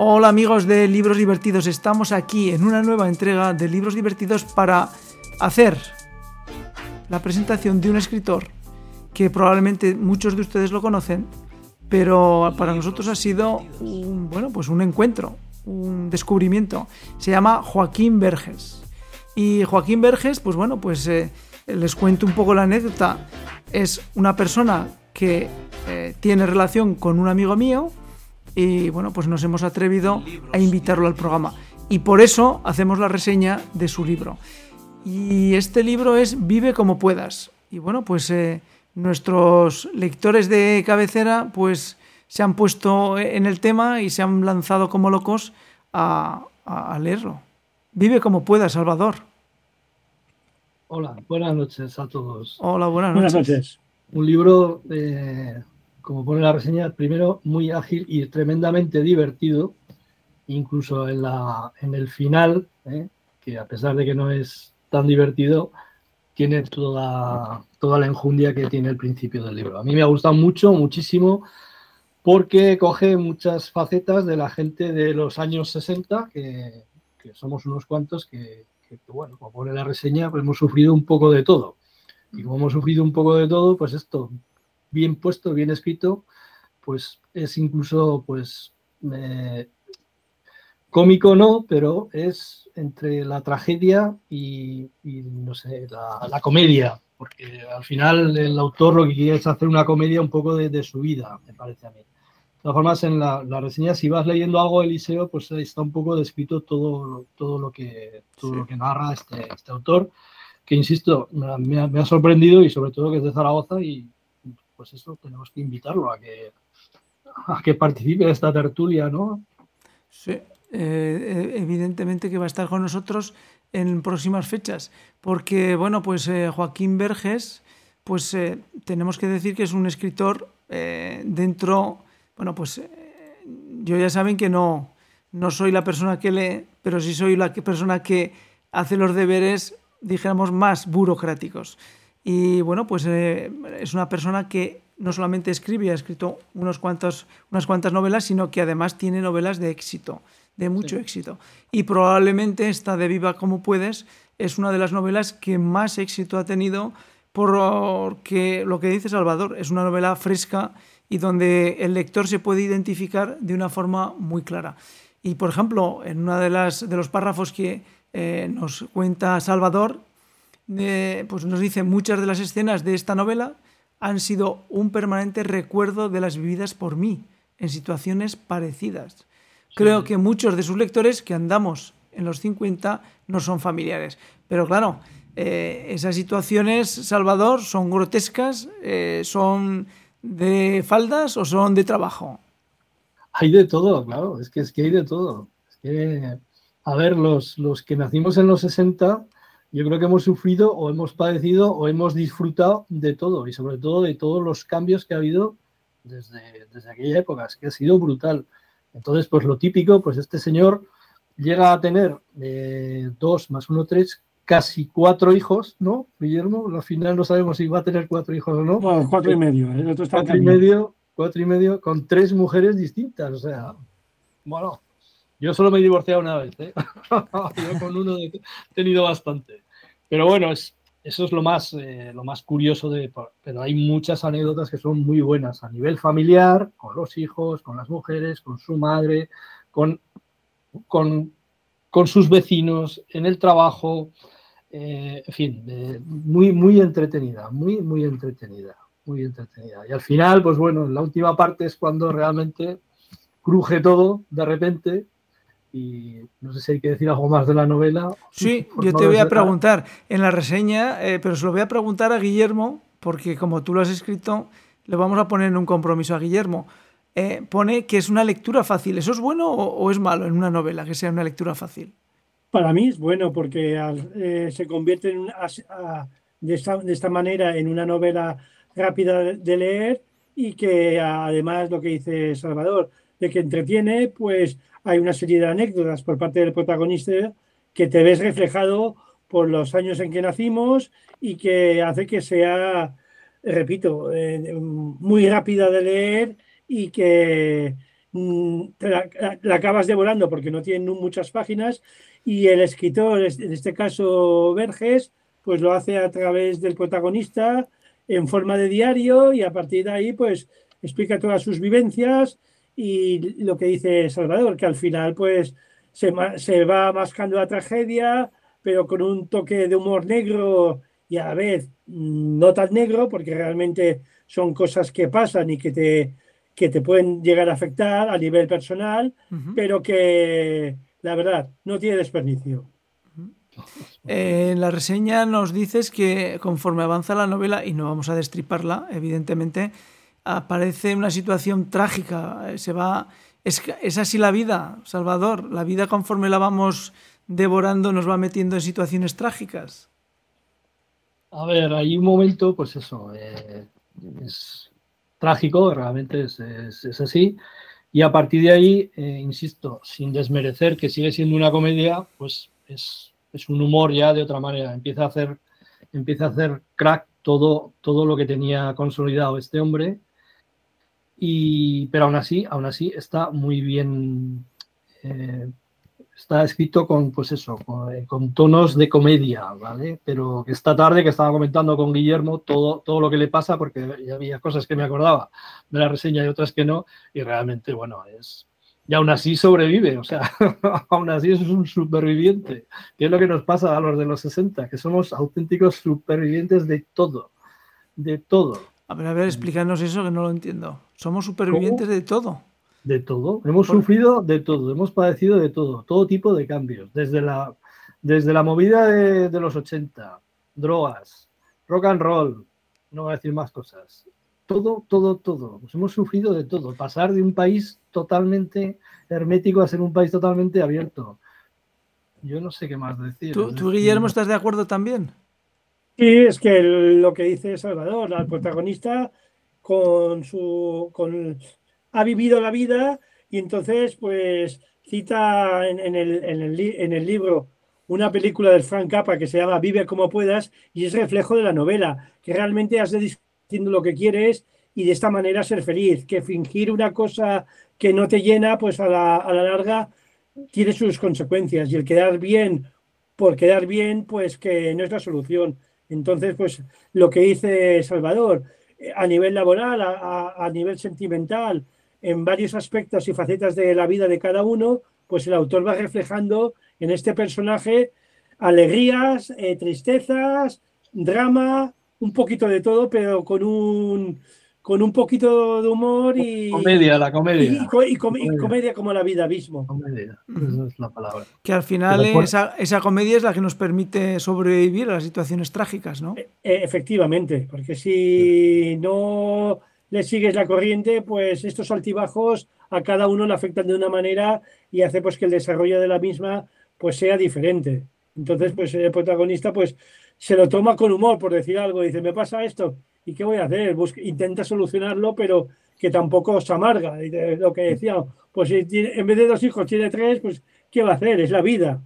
Hola amigos de Libros Divertidos, estamos aquí en una nueva entrega de Libros Divertidos para hacer la presentación de un escritor que probablemente muchos de ustedes lo conocen, pero para nosotros ha sido un, bueno, pues un encuentro, un descubrimiento. Se llama Joaquín Verges. Y Joaquín Verges, pues bueno, pues eh, les cuento un poco la anécdota. Es una persona que eh, tiene relación con un amigo mío, y bueno, pues nos hemos atrevido a invitarlo al programa. Y por eso hacemos la reseña de su libro. Y este libro es Vive como puedas. Y bueno, pues eh, nuestros lectores de cabecera pues se han puesto en el tema y se han lanzado como locos a, a leerlo. Vive como puedas, Salvador. Hola, buenas noches a todos. Hola, buenas noches. Buenas noches. Un libro eh, como pone la reseña, primero muy ágil y tremendamente divertido, incluso en, la, en el final, ¿eh? que a pesar de que no es tan divertido, tiene toda, toda la enjundia que tiene el principio del libro. A mí me ha gustado mucho, muchísimo, porque coge muchas facetas de la gente de los años 60, que, que somos unos cuantos que, que, bueno, como pone la reseña, pues hemos sufrido un poco de todo. Y como hemos sufrido un poco de todo, pues esto bien puesto, bien escrito, pues es incluso, pues, eh, cómico no, pero es entre la tragedia y, no sé, la, comedia, porque al final el autor lo que quiere es hacer una comedia un poco de, su vida, me parece a mí. De todas formas, en la, reseña, si vas leyendo algo de Eliseo, pues está un poco descrito todo, todo, lo, que, todo lo que narra este, este autor, que insisto, me ha, me ha sorprendido y sobre todo que es de Zaragoza y, pues eso tenemos que invitarlo a que, a que participe en esta tertulia, ¿no? Sí, eh, eh, evidentemente que va a estar con nosotros en próximas fechas, porque, bueno, pues eh, Joaquín Verges, pues tenemos que decir que es un escritor dentro, bueno, pues yo ya saben que no, no soy la persona que lee, pero sí soy la persona que hace los deberes, dijéramos, más burocráticos. Y bueno, pues eh, es una persona que no solamente escribe y ha escrito unos cuantos, unas cuantas novelas, sino que además tiene novelas de éxito, de mucho éxito. Y probablemente esta de Viva como puedes es una de las novelas que más éxito ha tenido porque lo que dice Salvador es una novela fresca y donde el lector se puede identificar de una forma muy clara. Y por ejemplo, en uno de, las, de los párrafos que eh, nos cuenta Salvador, pues nos dice muchas de las escenas de esta novela han sido un permanente recuerdo de las vividas por mí en situaciones parecidas. Creo que muchos de sus lectores que andamos en los 50 no son familiares. Pero claro, eh, esas situaciones, Salvador, son grotescas, eh, son de faldas o son de trabajo. Hay de todo, claro, es que, es que hay de todo. que, a ver, los, los que nacimos en los 60 yo creo que hemos sufrido o hemos padecido o hemos disfrutado de todo y sobre todo de todos los cambios que ha habido desde, desde aquella época, es que ha sido brutal. Entonces, pues lo típico, pues este señor llega a tener eh, dos más uno, tres, casi cuatro hijos, ¿no, Guillermo? Al final no sabemos si va a tener cuatro hijos o no. cuatro y medio. El otro está cuatro y medio, cuatro y medio, con tres mujeres distintas. O sea, bueno, yo solo me he divorciado una vez, ¿eh? Yo con uno he tenido bastante. Pero bueno, es, eso es lo más, eh, lo más curioso de... Pero hay muchas anécdotas que son muy buenas a nivel familiar, con los hijos, con las mujeres, con su madre, con, con, con sus vecinos, en el trabajo. Eh, en fin, muy, muy entretenida, muy, muy entretenida, muy entretenida. Y al final, pues bueno, la última parte es cuando realmente cruje todo de repente y no sé si hay que decir algo más de la novela. Sí, yo te voy a preguntar en la reseña, eh, pero se lo voy a preguntar a Guillermo, porque como tú lo has escrito, le vamos a poner un compromiso a Guillermo. Eh, pone que es una lectura fácil. ¿Eso es bueno o, es malo en una novela que sea una lectura fácil? Para mí es bueno porque eh, se convierte en de, esta, de esta manera en una novela rápida de leer y que además lo que dice Salvador, de que entretiene, pues hay una serie de anécdotas por parte del protagonista que te ves reflejado por los años en que nacimos y que hace que sea, repito, eh, muy rápida de leer y que mm, la, acabas devorando porque no tiene muchas páginas y el escritor, en este caso Verges, pues lo hace a través del protagonista en forma de diario y a partir de ahí pues explica todas sus vivencias y lo que dice Salvador, que al final pues se, se va mascando la tragedia, pero con un toque de humor negro y a la vez mm, no tan negro, porque realmente son cosas que pasan y que te, que te pueden llegar a afectar a nivel personal, pero que la verdad no tiene desperdicio. en la reseña nos dices que conforme avanza la novela, y no vamos a destriparla, evidentemente, aparece una situación trágica. Se va. Es, es así la vida, Salvador. La vida, conforme la vamos devorando, nos va metiendo en situaciones trágicas. A ver, hay un momento, pues eso, eh, es trágico, realmente es, así. Y a partir de ahí, eh, insisto, sin desmerecer que sigue siendo una comedia, pues es, un humor ya de otra manera. Empieza a hacer, empieza a hacer crack todo, todo lo que tenía consolidado este hombre. Y, pero aún así, aún así está muy bien eh, está escrito con, pues eso, eh, con, tonos de comedia, ¿vale? Pero que esta tarde que estaba comentando con Guillermo todo, todo lo que le pasa, porque había cosas que me acordaba de la reseña y otras que no, y realmente, bueno, es... Y aún así sobrevive, o sea, aún así es un superviviente, que es lo que nos pasa a los de los 60, que somos auténticos supervivientes de todo, de todo. A ver, a ver, explícanos eso que no lo entiendo. Somos supervivientes de todo de todo, hemos sufrido de todo, hemos padecido de todo, todo tipo de cambios, desde la, desde la movida de, los 80, drogas, rock and roll, no voy a decir más cosas, todo, todo, todo, hemos sufrido de todo, pasar de un país totalmente hermético a ser un país totalmente abierto. Yo no sé qué más decir. ¿Tú, Guillermo, estás de acuerdo también? Sí, es que lo que dice Salvador, el protagonista con su con ha vivido la vida y entonces pues cita en, el, en, el, libro una película del Frank Capra que se llama Vive como puedas y es reflejo de la novela, que realmente has de diciendo lo que quieres y de esta manera ser feliz, que fingir una cosa que no te llena, pues a la, a la larga tiene sus consecuencias y el quedar bien por quedar bien, pues que no es la solución. Entonces, pues lo que dice Salvador, eh, a nivel laboral, a, nivel sentimental, en varios aspectos y facetas de la vida de cada uno, pues el autor va reflejando en este personaje alegrías, eh, tristezas, drama, un poquito de todo, pero con un, con un poquito de humor y. Comedia, la comedia. Y, comedia. como la vida mismo. Comedia, esa es la palabra. Que al final esa, esa, comedia es la que nos permite sobrevivir a las situaciones trágicas, ¿no? E, e, efectivamente, porque si no le sigues la corriente, pues estos altibajos a cada uno le afectan de una manera y hace pues que el desarrollo de la misma pues sea diferente. Entonces, pues el protagonista pues se lo toma con humor, por decir algo, dice, me pasa esto, ¿y qué voy a hacer? intenta solucionarlo, pero que tampoco se amarga. lo que decía, pues si en vez de dos hijos tiene tres, pues ¿qué va a hacer? Es la vida.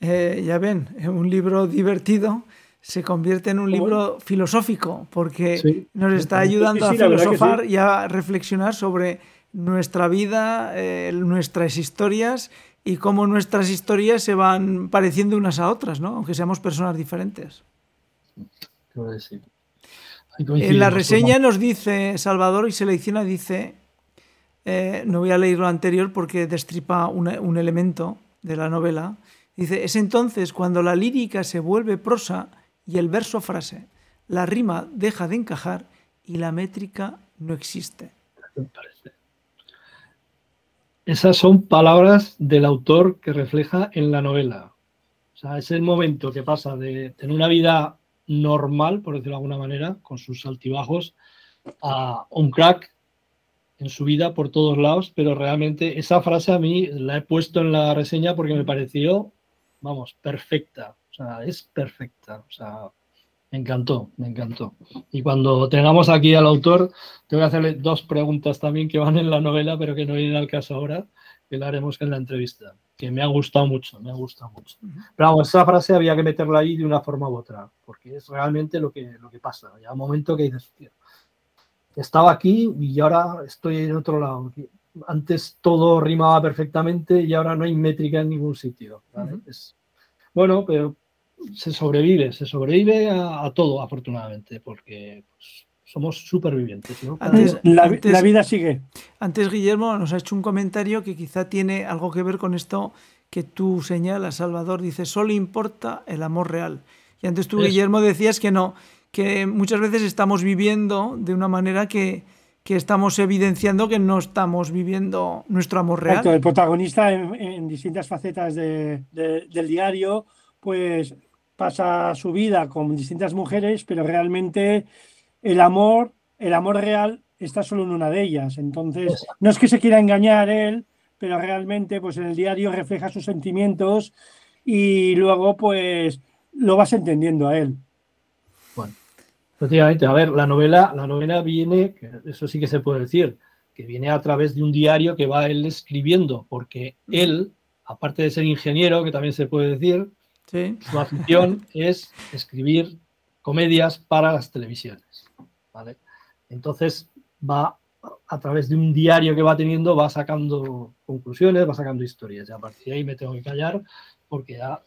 Eh, ya ven, es un libro divertido se convierte en un libro filosófico porque nos está ayudando a filosofar y a reflexionar sobre nuestra vida, eh, nuestras historias y cómo nuestras historias se van pareciendo unas a otras, ¿no? aunque seamos personas diferentes. En la reseña nos dice Salvador y selecciona, dice, eh, no voy a leer lo anterior porque destripa un elemento de la novela, dice, es entonces cuando la lírica se vuelve prosa, y el verso frase. La rima deja de encajar y la métrica no existe. Esas son palabras del autor que refleja en la novela. O sea, es el momento que pasa de tener una vida normal, por decirlo de alguna manera, con sus altibajos, a un crack en su vida por todos lados, pero realmente esa frase a mí la he puesto en la reseña porque me pareció, vamos, perfecta. O sea, es perfecta. O sea, me encantó, me encantó. Y cuando tengamos aquí al autor, te voy a hacerle dos preguntas también que van en la novela, pero que no vienen al caso ahora, que la haremos en la entrevista, que me ha gustado mucho, me ha gustado mucho. Pero vamos, esa frase había que meterla ahí de una forma u otra, porque es realmente lo que, lo que pasa. Ya un momento que dices, tío, estaba aquí y ahora estoy en otro lado. antes todo rimaba perfectamente y ahora no hay métrica en ningún sitio. bueno, pero se sobrevive, se sobrevive a, todo, afortunadamente, porque pues, somos supervivientes. la, vida sigue. Antes Guillermo nos ha hecho un comentario que quizá tiene algo que ver con esto que tú señalas, Salvador. Dice, solo importa el amor real. Y antes tú, Guillermo, decías que no, que muchas veces estamos viviendo de una manera que, que estamos evidenciando que no estamos viviendo nuestro amor real. el protagonista en, distintas facetas del diario, pues pasa su vida con distintas mujeres, pero realmente el amor, el amor real está solo en una de ellas. Entonces, no es que se quiera engañar él, pero realmente pues en el diario refleja sus sentimientos y luego pues lo vas entendiendo a él. Efectivamente, a ver, la novela, la novela viene, eso sí que se puede decir, que viene a través de un diario que va él escribiendo, porque él, aparte de ser ingeniero, que también se puede decir, su afición es escribir comedias para las televisiones. ¿Vale? Entonces va a través de un diario que va teniendo, va sacando conclusiones, va sacando historias. Y a partir de ahí me tengo que callar porque ya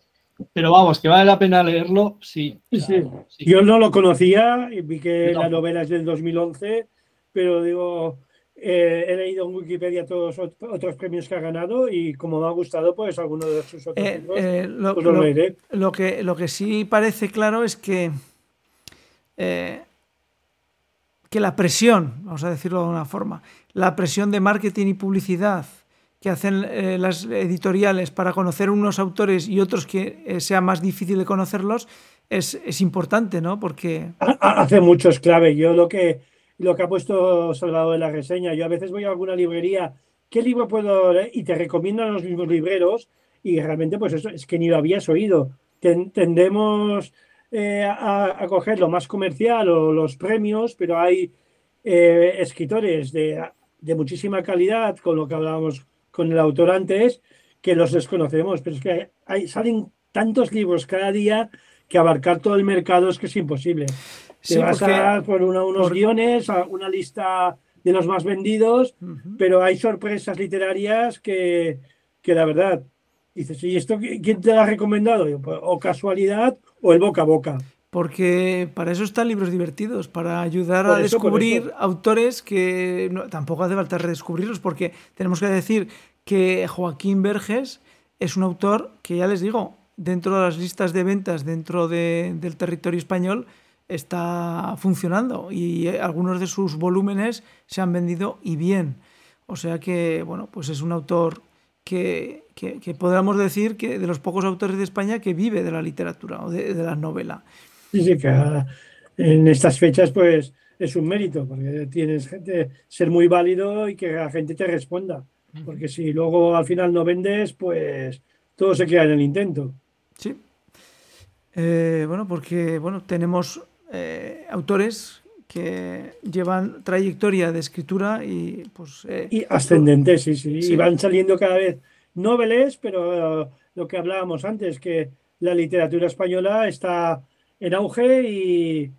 pero vamos, que vale la pena leerlo, sí. Yo no lo conocía, y vi que la novela es del 2011, pero digo, eh, he leído en Wikipedia todos otros premios que ha ganado y como me ha gustado, pues alguno de sus otros eh, eh, lo, pues lo, leeré. Lo que, lo que sí parece claro es que, que la presión, vamos a decirlo de una forma, la presión de marketing y publicidad que hacen eh, las editoriales para conocer unos autores y otros que eh, sea más difícil de conocerlos es, es, importante, ¿no? Porque... Hace mucho es clave. Yo lo que, lo que ha puesto Salvador en la reseña, yo a veces voy a alguna librería, ¿qué libro puedo leer? Y te recomiendan los mismos libreros y realmente pues eso es que ni lo habías oído. tendemos eh, a, a, coger lo más comercial o los premios, pero hay escritores de, de muchísima calidad, con lo que hablábamos con el autor antes que los desconocemos, pero es que hay, salen tantos libros cada día que abarcar todo el mercado es que es imposible. Se vas a dar por unos guiones, una lista de los más vendidos, pero hay sorpresas literarias que, que la verdad, dices, ¿y esto quién te lo ha recomendado? Pues, o casualidad o el boca a boca porque para eso están libros divertidos, para ayudar a descubrir autores que tampoco hace falta redescubrirlos, porque tenemos que decir que Joaquín Verges es un autor que ya les digo, dentro de las listas de ventas dentro del territorio español está funcionando y algunos de sus volúmenes se han vendido y bien. O sea que, bueno, pues es un autor que, que, podríamos decir que de los pocos autores de España que vive de la literatura o de la novela. Sí, que en estas fechas pues es un mérito, porque tienes gente, ser muy válido y que la gente te responda. Porque si luego al final no vendes, pues todo se queda en el intento. Sí. Eh, bueno, porque bueno, tenemos eh, autores que llevan trayectoria de escritura y pues... Eh, y ascendentes, sí, sí, Y van saliendo cada vez noveles, pero lo que hablábamos antes, que la literatura española está en auge y,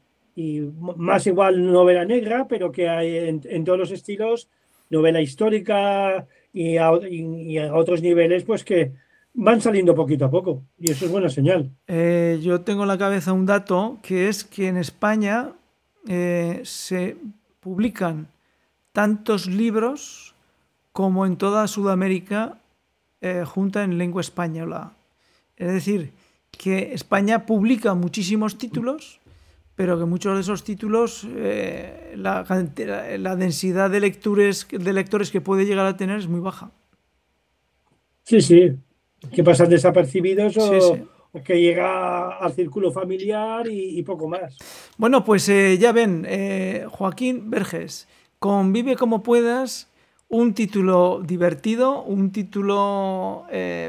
más igual novela negra, pero que hay en, todos los estilos, novela histórica y a, otros niveles, pues que van saliendo poquito a poco. Y eso es buena señal. Eh, yo tengo en la cabeza un dato que es que en España eh, se publican tantos libros como en toda Sudamérica eh, junta en lengua española. Es decir, que España publica muchísimos títulos, pero que muchos de esos títulos, eh, la, la, densidad de lectores, de lectores que puede llegar a tener es muy baja. Sí, sí, que pasan desapercibidos o, que llega al círculo familiar y, poco más. Bueno, pues eh, ya ven, eh, Joaquín Verges, convive como puedas, un título divertido, un título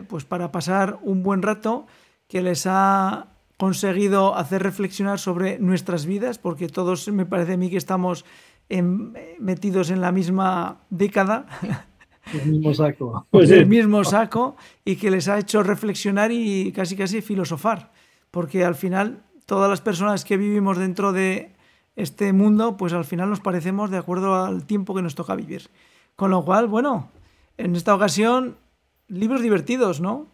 pues para pasar un buen rato que les ha conseguido hacer reflexionar sobre nuestras vidas, porque todos me parece a mí que estamos metidos en la misma década. El mismo saco. Pues el mismo saco y que les ha hecho reflexionar y casi casi filosofar, porque al final todas las personas que vivimos dentro de este mundo, pues al final nos parecemos de acuerdo al tiempo que nos toca vivir. Con lo cual, bueno, en esta ocasión, libros divertidos, ¿no?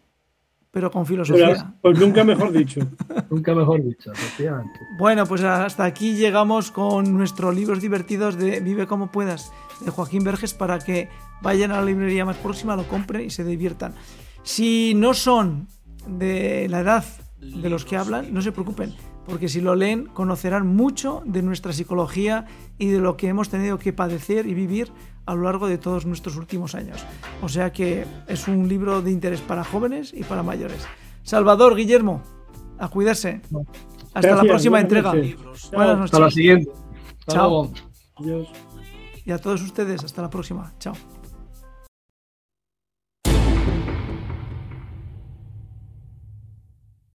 Pero con filosofía. pues nunca mejor dicho. nunca mejor dicho, efectivamente. Bueno, pues hasta aquí llegamos con nuestros libros divertidos de Vive como puedas, de Joaquín Verges, para que vayan a la librería más próxima, lo compren y se diviertan. Si no son de la edad de los que hablan, no se preocupen, porque si lo leen conocerán mucho de nuestra psicología y de lo que hemos tenido que padecer y vivir a lo largo de todos nuestros últimos años. O sea que es un libro de interés para jóvenes y para mayores. Salvador, Guillermo, a cuidarse. Hasta la próxima entrega. Buenas noches. Hasta la siguiente. Chao. Y a todos ustedes, hasta la próxima. Chao.